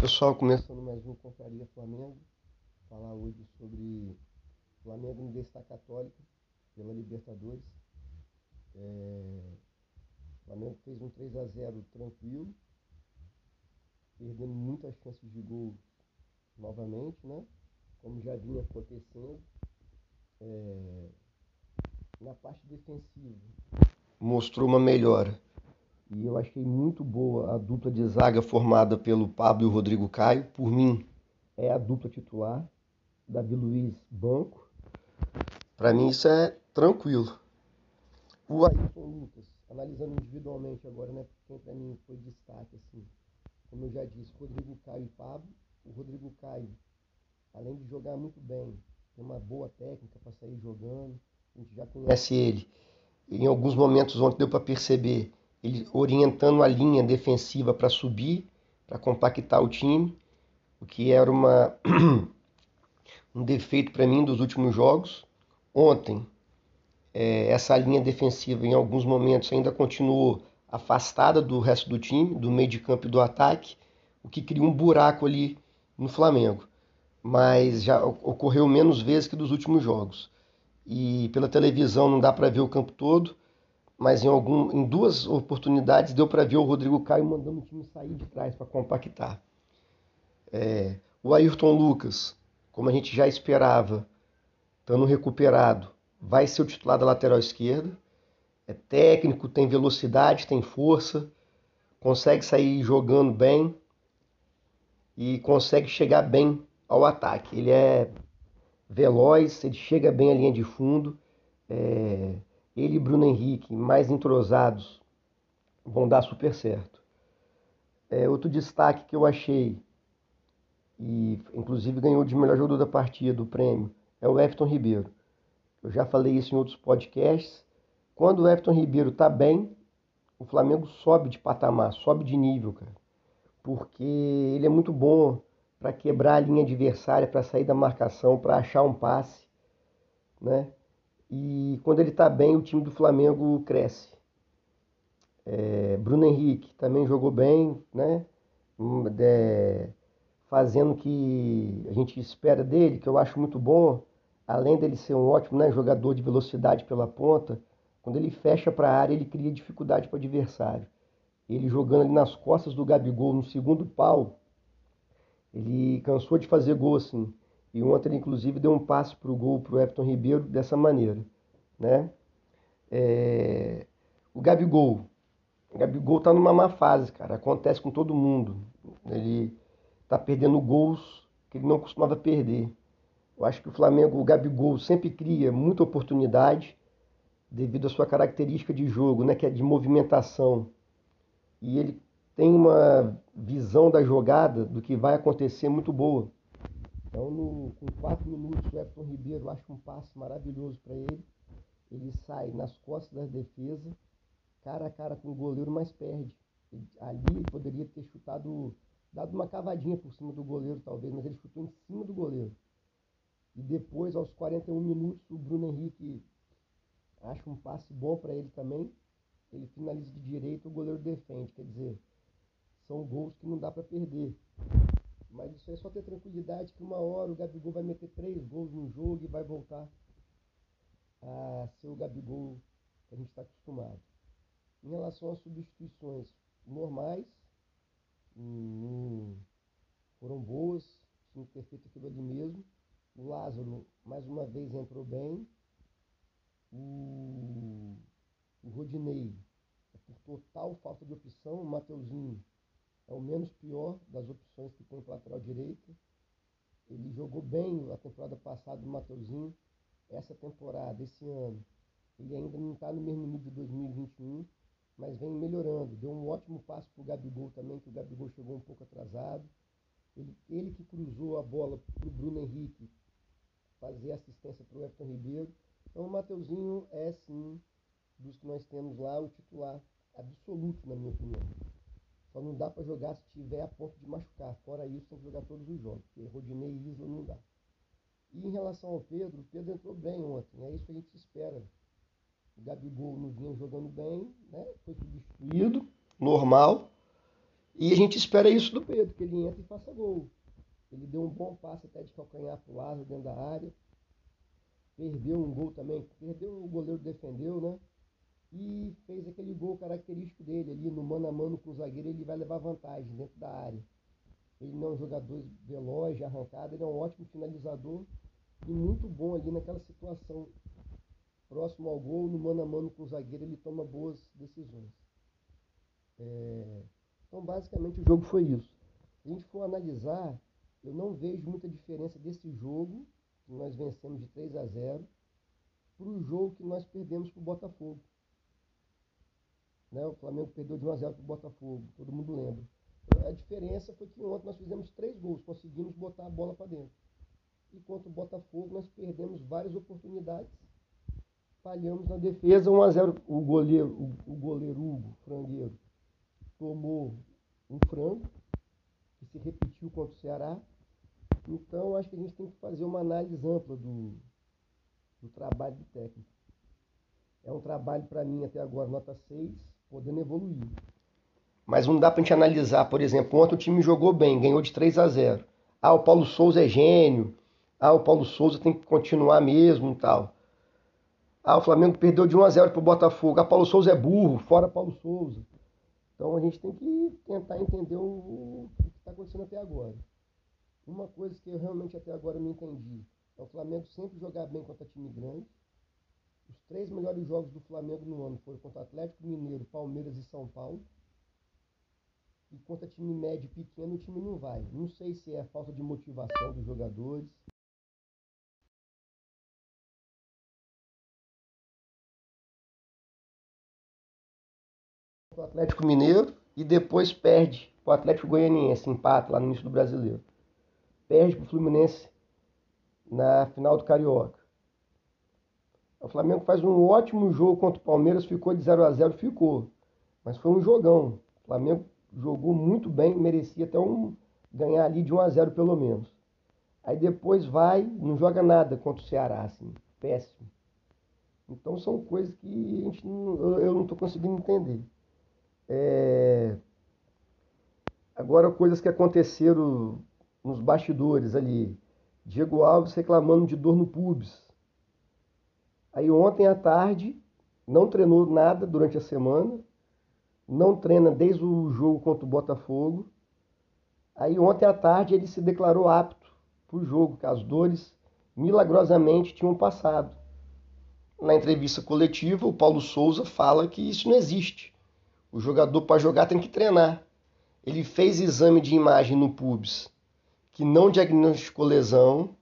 Pessoal, começando mais um Confraria Flamengo. Falar hoje sobre Flamengo Universidade Católica pela Libertadores. É... O Flamengo fez um 3 a 0 tranquilo, perdendo muitas chances de gol novamente, né? Como já vinha acontecendo. É... Na parte defensiva, mostrou uma melhora e eu achei muito boa a dupla de zaga formada pelo Pablo e o Rodrigo Caio. Por mim, é a dupla titular. Davi Luiz, banco. Para mim, isso é tranquilo. O Ayrton Lucas, analisando individualmente agora, né? Quem para mim foi destaque, assim. Como eu já disse, Rodrigo Caio e Pablo. O Rodrigo Caio, além de jogar muito bem, tem uma boa técnica para sair jogando. A gente já conhece ele. Em alguns momentos ontem deu para perceber ele orientando a linha defensiva para subir, para compactar o time, o que era uma, um defeito para mim dos últimos jogos. Ontem, é, essa linha defensiva em alguns momentos ainda continuou afastada do resto do time, do meio de campo e do ataque, o que cria um buraco ali no Flamengo. Mas já ocorreu menos vezes que dos últimos jogos. E pela televisão não dá para ver o campo todo mas em, algum, em duas oportunidades deu para ver o Rodrigo Caio mandando o time sair de trás para compactar. É, o Ayrton Lucas, como a gente já esperava, estando recuperado, vai ser o titular da lateral esquerda. É técnico, tem velocidade, tem força, consegue sair jogando bem e consegue chegar bem ao ataque. Ele é veloz, ele chega bem à linha de fundo. É, ele e Bruno Henrique, mais entrosados, vão dar super certo. É, outro destaque que eu achei, e inclusive ganhou de melhor jogador da partida, do prêmio, é o Everton Ribeiro. Eu já falei isso em outros podcasts. Quando o Everton Ribeiro está bem, o Flamengo sobe de patamar, sobe de nível, cara. Porque ele é muito bom para quebrar a linha adversária, para sair da marcação, para achar um passe, né? E quando ele está bem, o time do Flamengo cresce. É, Bruno Henrique também jogou bem, né? É, fazendo o que a gente espera dele, que eu acho muito bom, além dele ser um ótimo né, jogador de velocidade pela ponta, quando ele fecha para a área, ele cria dificuldade para o adversário. Ele jogando ali nas costas do Gabigol, no segundo pau, ele cansou de fazer gol assim. E ontem inclusive, deu um passe para o gol para o Everton Ribeiro dessa maneira. Né? É... O Gabigol. O Gabigol está numa má fase, cara. Acontece com todo mundo. Ele está perdendo gols que ele não costumava perder. Eu acho que o Flamengo, o Gabigol, sempre cria muita oportunidade devido à sua característica de jogo, né, que é de movimentação. E ele tem uma visão da jogada, do que vai acontecer, muito boa. Então, no, com quatro minutos, o Everton Ribeiro acha um passe maravilhoso para ele. Ele sai nas costas da defesa, cara a cara com o goleiro, mas perde. Ele, ali ele poderia ter chutado, dado uma cavadinha por cima do goleiro, talvez, mas ele chutou em cima do goleiro. E depois, aos 41 minutos, o Bruno Henrique acha um passe bom para ele também. Ele finaliza de direito, o goleiro defende. Quer dizer, são gols que não dá para perder. Mas isso é só ter tranquilidade que uma hora o Gabigol vai meter três gols no jogo e vai voltar a ser o Gabigol que a gente está acostumado. Em relação às substituições normais, hum, foram boas, tinha que ter feito aquilo ali mesmo. O Lázaro, mais uma vez, entrou bem. O, o Rodinei, por total falta de opção. O Mateuzinho é o menos pior das opções que tem para lateral direito. Ele jogou bem a temporada passada do Mateuzinho. Essa temporada, esse ano, ele ainda não está no mesmo nível de 2021, mas vem melhorando. Deu um ótimo passo para o Gabigol também, que o Gabigol chegou um pouco atrasado. Ele, ele que cruzou a bola para o Bruno Henrique fazer assistência para o Everton Ribeiro. Então o Mateuzinho é sim, dos que nós temos lá, o titular absoluto, na minha opinião. Só não dá para jogar se tiver a ponto de machucar. Fora isso, tem que jogar todos os jogos, porque Rodinei e Isla não dá. E em relação ao Pedro, o Pedro entrou bem ontem, é isso que a gente espera. O Gabigol não vinha jogando bem, né? foi substituído, normal. E a gente espera isso do Pedro, que ele entre e faça gol. Ele deu um bom passe até de calcanhar pro lado dentro da área. Perdeu um gol também. Perdeu, o goleiro defendeu, né? E fez aquele gol característico dele ali, no mano a mano com o zagueiro, ele vai levar vantagem dentro da área. Ele não é um jogador veloz, de arrancada, ele é um ótimo finalizador e muito bom ali naquela situação. Próximo ao gol, no mano a mano com o zagueiro, ele toma boas decisões. É... Então, basicamente, o jogo foi isso. Se a gente for analisar, eu não vejo muita diferença desse jogo, que nós vencemos de 3 a 0, para o jogo que nós perdemos para o Botafogo. Né? O Flamengo perdeu de 1 a 0 para o Botafogo, todo mundo lembra. A diferença foi que ontem nós fizemos três gols, conseguimos botar a bola para dentro. E contra o Botafogo nós perdemos várias oportunidades, falhamos na defesa 1 a 0 O goleiro, o, o goleiro Hugo, frangueiro, tomou um frango, que se repetiu contra o Ceará. Então, acho que a gente tem que fazer uma análise ampla do, do trabalho do técnico. É um trabalho, para mim, até agora, nota 6, podendo evoluir. Mas não dá para a gente analisar, por exemplo, ontem o time jogou bem, ganhou de 3 a 0. Ah, o Paulo Souza é gênio. Ah, o Paulo Souza tem que continuar mesmo e tal. Ah, o Flamengo perdeu de 1 a 0 para o Botafogo. Ah, Paulo Souza é burro, fora Paulo Souza. Então a gente tem que tentar entender o, o que está acontecendo até agora. Uma coisa que eu realmente até agora não entendi é o Flamengo sempre jogar bem contra time grande. Os três melhores jogos do Flamengo no ano foram contra Atlético Mineiro, Palmeiras e São Paulo. E contra time médio e pequeno o time não vai. Não sei se é falta de motivação dos jogadores. o Atlético Mineiro e depois perde o Atlético Goianiense, empate lá no início do Brasileiro. Perde para o Fluminense na final do Carioca. O Flamengo faz um ótimo jogo contra o Palmeiras, ficou de 0 a 0 ficou. Mas foi um jogão. O Flamengo jogou muito bem, merecia até um ganhar ali de 1 a 0 pelo menos. Aí depois vai, não joga nada contra o Ceará, assim, péssimo. Então são coisas que a gente não, eu não estou conseguindo entender. É... Agora, coisas que aconteceram nos bastidores ali. Diego Alves reclamando de dor no pubis. Aí ontem à tarde, não treinou nada durante a semana, não treina desde o jogo contra o Botafogo. Aí ontem à tarde ele se declarou apto para o jogo, que as dores milagrosamente tinham passado. Na entrevista coletiva, o Paulo Souza fala que isso não existe. O jogador para jogar tem que treinar. Ele fez exame de imagem no pubis, que não diagnosticou lesão,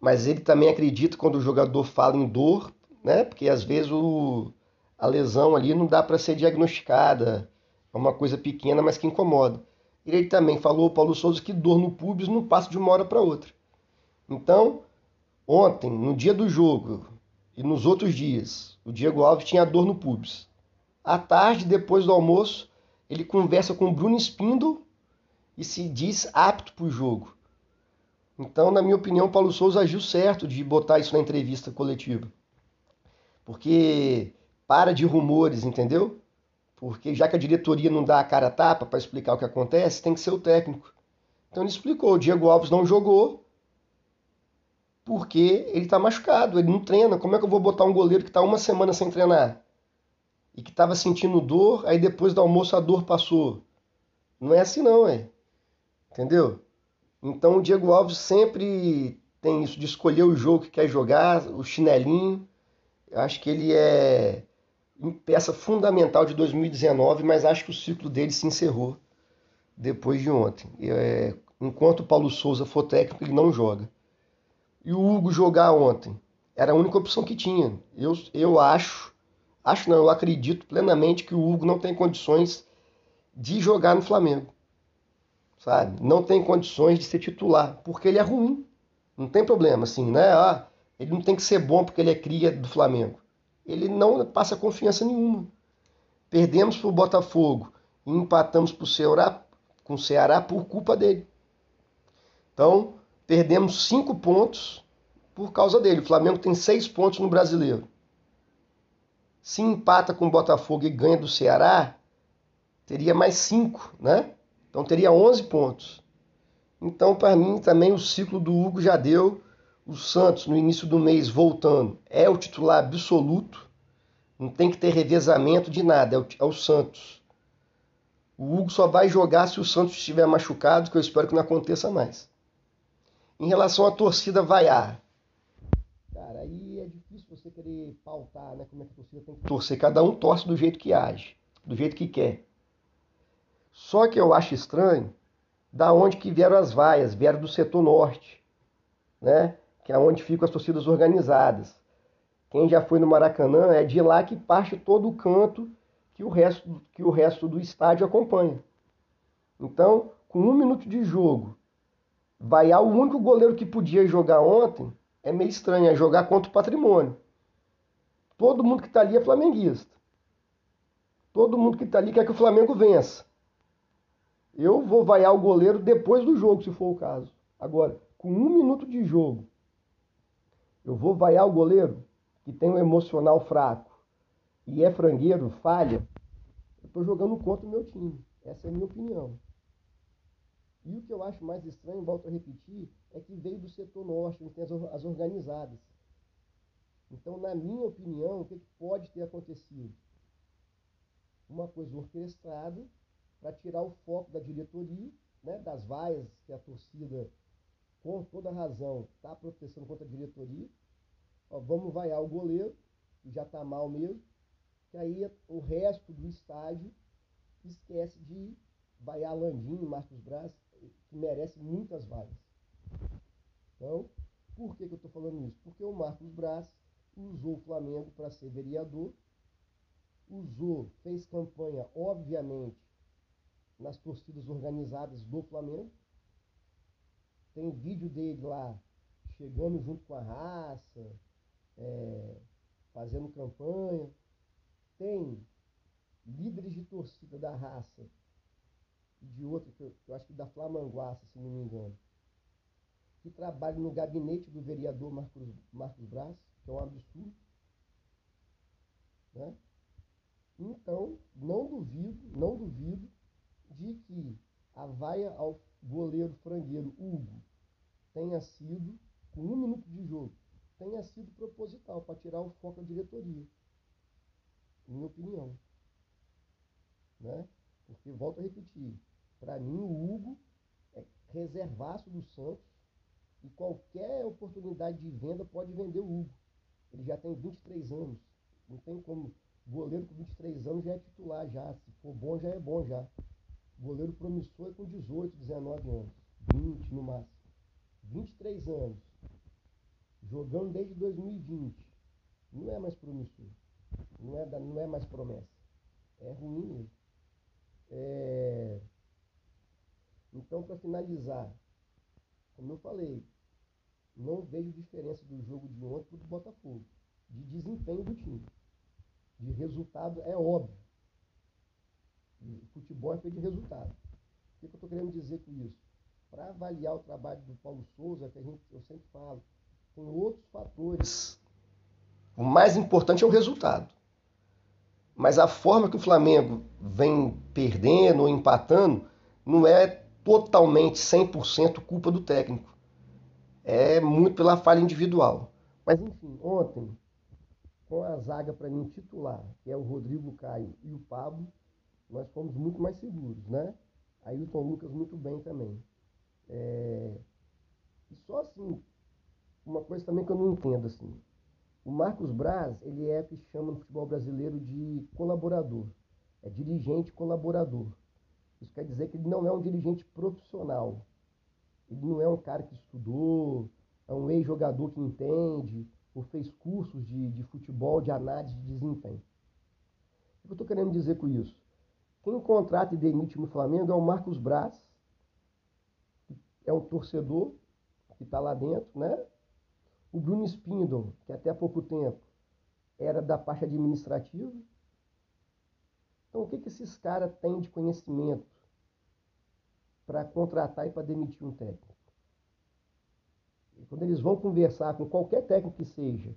mas ele também acredita quando o jogador fala em dor, né? Porque às vezes o, a lesão ali não dá para ser diagnosticada, é uma coisa pequena, mas que incomoda. E ele também falou, Paulo Souza, que dor no pubis não passa de uma hora para outra. Então, ontem, no dia do jogo e nos outros dias, o Diego Alves tinha dor no pubis. À tarde, depois do almoço, ele conversa com Bruno Spindle e se diz apto para o jogo. Então, na minha opinião, Paulo Souza agiu certo de botar isso na entrevista coletiva. Porque para de rumores, entendeu? Porque já que a diretoria não dá a cara a tapa para explicar o que acontece, tem que ser o técnico. Então ele explicou, o Diego Alves não jogou porque ele está machucado, ele não treina. Como é que eu vou botar um goleiro que está uma semana sem treinar? e que estava sentindo dor, aí depois do almoço a dor passou. Não é assim não, é. Entendeu? Então o Diego Alves sempre tem isso de escolher o jogo que quer jogar, o chinelinho. Eu acho que ele é peça fundamental de 2019, mas acho que o ciclo dele se encerrou depois de ontem. É, enquanto o Paulo Souza for técnico, ele não joga. E o Hugo jogar ontem era a única opção que tinha. Eu, eu acho Acho não, eu acredito plenamente que o Hugo não tem condições de jogar no Flamengo. Sabe? Não tem condições de ser titular, porque ele é ruim. Não tem problema, assim, né? Ah, ele não tem que ser bom porque ele é cria do Flamengo. Ele não passa confiança nenhuma. Perdemos para o Botafogo e empatamos pro Ceará, com o Ceará por culpa dele. Então, perdemos cinco pontos por causa dele. O Flamengo tem seis pontos no brasileiro. Se empata com o Botafogo e ganha do Ceará, teria mais cinco, né? Então teria 11 pontos. Então, para mim, também o ciclo do Hugo já deu. O Santos, no início do mês, voltando, é o titular absoluto. Não tem que ter revezamento de nada, é o, é o Santos. O Hugo só vai jogar se o Santos estiver machucado, que eu espero que não aconteça mais. Em relação à torcida vaiar, cara, aí é difícil você querer pautar, né, como é que a torcida tem que torcer. Cada um torce do jeito que age, do jeito que quer. Só que eu acho estranho da onde que vieram as vaias, vieram do setor norte, né? Que é onde ficam as torcidas organizadas. Quem já foi no Maracanã é de lá que parte todo o canto que o resto, que o resto do estádio acompanha. Então, com um minuto de jogo, vaiar o único goleiro que podia jogar ontem é meio estranho, é jogar contra o patrimônio. Todo mundo que está ali é flamenguista. Todo mundo que está ali quer que o Flamengo vença. Eu vou vaiar o goleiro depois do jogo, se for o caso. Agora, com um minuto de jogo, eu vou vaiar o goleiro que tem um emocional fraco e é frangueiro, falha. Eu estou jogando contra o meu time. Essa é a minha opinião. E o que eu acho mais estranho, volto a repetir, é que veio do setor norte, onde tem as organizadas. Então, na minha opinião, o que pode ter acontecido? Uma coisa orquestrada para tirar o foco da diretoria, né, das vaias que a torcida, com toda razão, está protestando contra a diretoria. Ó, vamos vaiar o goleiro, que já está mal mesmo, que aí o resto do estádio esquece de vaiar Landim Marcos Braz, que merece muitas vaias. Então, por que, que eu estou falando isso? Porque o Marcos Braz usou o Flamengo para ser vereador, usou, fez campanha, obviamente, nas torcidas organizadas do Flamengo. Tem vídeo dele lá chegando junto com a raça, é, fazendo campanha. Tem líderes de torcida da raça e de outra, que eu, eu acho que da Flamanguaça, se não me engano, que trabalham no gabinete do vereador Marcos, Marcos Braz, que é um absurdo. Né? Então, não duvido, não duvido que a vaia ao goleiro frangueiro Hugo tenha sido, com um minuto de jogo, tenha sido proposital para tirar o foco da diretoria. Minha opinião. Né? Porque, volto a repetir, para mim o Hugo é reservaço do Santos e qualquer oportunidade de venda pode vender o Hugo. Ele já tem 23 anos. Não tem como. Goleiro com 23 anos já é titular já. Se for bom, já é bom já. Goleiro promissor é com 18, 19 anos. 20 no máximo. 23 anos. Jogando desde 2020. Não é mais promissor. Não é, da, não é mais promessa. É ruim mesmo. É... Então, para finalizar, como eu falei, não vejo diferença do jogo de ontem para o Botafogo. De desempenho do time. De resultado é óbvio. Futebol é feito de resultado. O que, eu estou querendo dizer com isso? Para avaliar o trabalho do Paulo Souza, que a gente, eu sempre falo, tem outros fatores. O mais importante é o resultado. Mas a forma que o Flamengo vem perdendo ou empatando não é totalmente 100% culpa do técnico. É muito pela falha individual. Mas enfim, ontem, com a zaga para mim titular, que é o Rodrigo Caio e o Pablo, nós fomos muito mais seguros, né? Ailton Lucas muito bem também. É... E só assim, uma coisa também que eu não entendo assim. O Marcos Braz, ele é o que chama no futebol brasileiro de colaborador. É dirigente colaborador. Isso quer dizer que ele não é um dirigente profissional. Ele não é um cara que estudou, é um ex-jogador que entende, ou fez cursos de, de futebol, de análise de desempenho. O que eu estou querendo dizer com isso? Quem contrata e demite no Flamengo é o Marcos Braz, é um torcedor que está lá dentro, né? O Bruno Spindle, que até há pouco tempo era da parte administrativa. Então, o que, que esses caras têm de conhecimento para contratar e para demitir um técnico? E quando eles vão conversar com qualquer técnico que seja,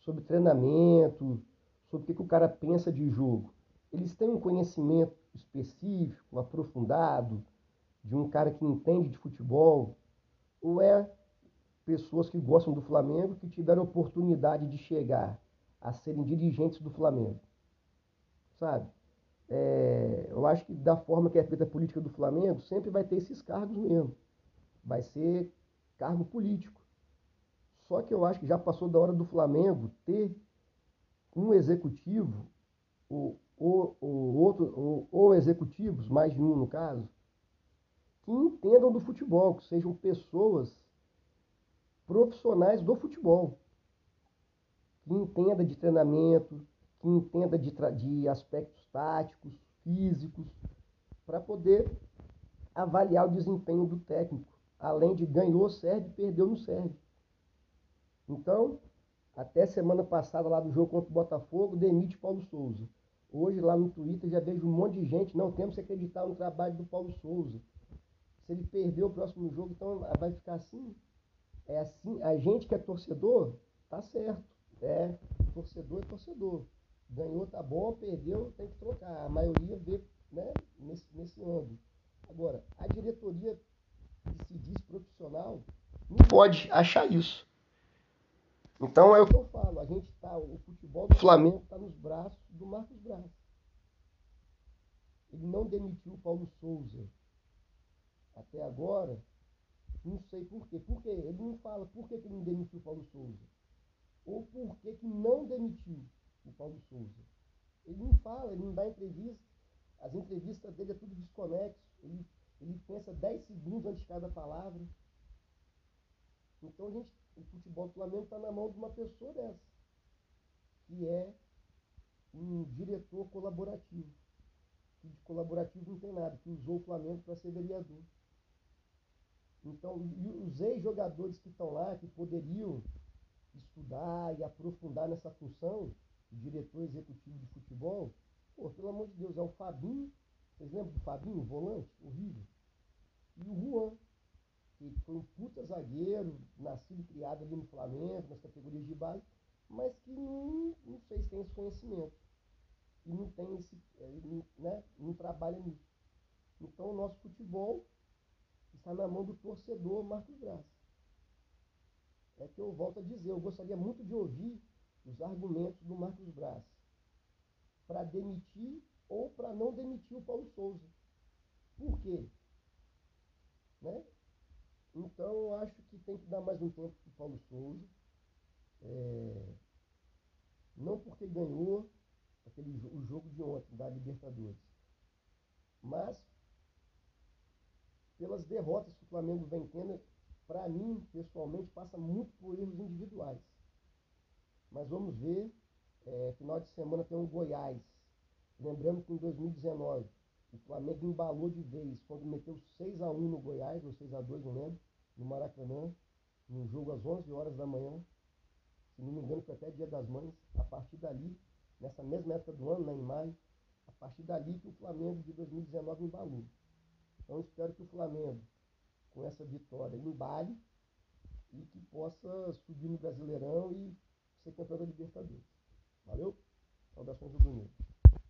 sobre treinamento, sobre o que, que o cara pensa de jogo, eles têm um conhecimento específico, aprofundado, de um cara que entende de futebol, ou é pessoas que gostam do Flamengo que tiveram oportunidade de chegar a serem dirigentes do Flamengo. Sabe? É, eu acho que da forma que é feita a política do Flamengo, sempre vai ter esses cargos mesmo. Vai ser cargo político. Só que eu acho que já passou da hora do Flamengo ter um executivo, ou, ou, outro, ou, ou executivos, mais de um no caso, que entendam do futebol, que sejam pessoas profissionais do futebol, que entenda de treinamento, que entenda de, de aspectos táticos, físicos, para poder avaliar o desempenho do técnico, além de ganhou serve, perdeu no serve. Então, até semana passada lá do jogo contra o Botafogo, demite Paulo Souza. Hoje lá no Twitter já vejo um monte de gente, não temos que acreditar no trabalho do Paulo Souza. Se ele perder o próximo jogo, então vai ficar assim. É assim, a gente que é torcedor, tá certo. É, torcedor é torcedor. Ganhou, tá bom, perdeu, tem que trocar. A maioria vê né, nesse, nesse ângulo. Agora, a diretoria que se diz profissional não pode achar isso. Então é o que eu falo, a gente tá, o futebol do Flamengo está nos braços do Marcos Braz. Ele não demitiu o Paulo Souza até agora, não sei por quê. Por quê? Ele não fala por que, que ele não demitiu o Paulo Souza. Ou por que, que não demitiu o Paulo Souza. Ele não fala, ele não dá entrevista. As entrevistas dele é tudo desconexo. Ele, ele pensa 10 segundos antes de cada palavra. Então, a gente, o futebol do Flamengo está na mão de uma pessoa dessa, que é um diretor colaborativo. Que de colaborativo não tem nada, que usou o Flamengo para ser vereador. Então, os ex-jogadores que estão lá, que poderiam estudar e aprofundar nessa função, de diretor executivo de futebol, pô, pelo amor de Deus, é o Fabinho, vocês lembram do Fabinho, volante, horrível? E o Juan, que foi um puta zagueiro, nascido e criado ali no Flamengo, nas categorias de base, mas que não, não tem esse conhecimento. E não tem esse, é, né, não trabalha nisso. Então o nosso futebol está na mão do torcedor Marcos Braz. É que eu volto a dizer, eu gostaria muito de ouvir os argumentos do Marcos Braz para demitir ou para não demitir o Paulo Souza. Por quê? Né? Então eu acho que tem que dar mais um tempo para o Paulo Souza. É, não porque ganhou aquele, o jogo de ontem da Libertadores, mas pelas derrotas que o Flamengo vem tendo, para mim, pessoalmente, passa muito por erros individuais. Mas vamos ver, é, final de semana tem um Goiás. Lembrando que em 2019 o Flamengo embalou de vez quando meteu 6 a 1 no Goiás, ou 6 a 2 não lembro, no Maracanã, num jogo às 11 horas da manhã. Se não me engano, foi até dia das mães. A partir dali, nessa mesma época do ano, né, em maio, a partir dali que o Flamengo de 2019 embalou. Então espero que o Flamengo, com essa vitória, embale e que possa subir no Brasileirão e ser campeão da Libertadores. Valeu? Saudações do Bonito.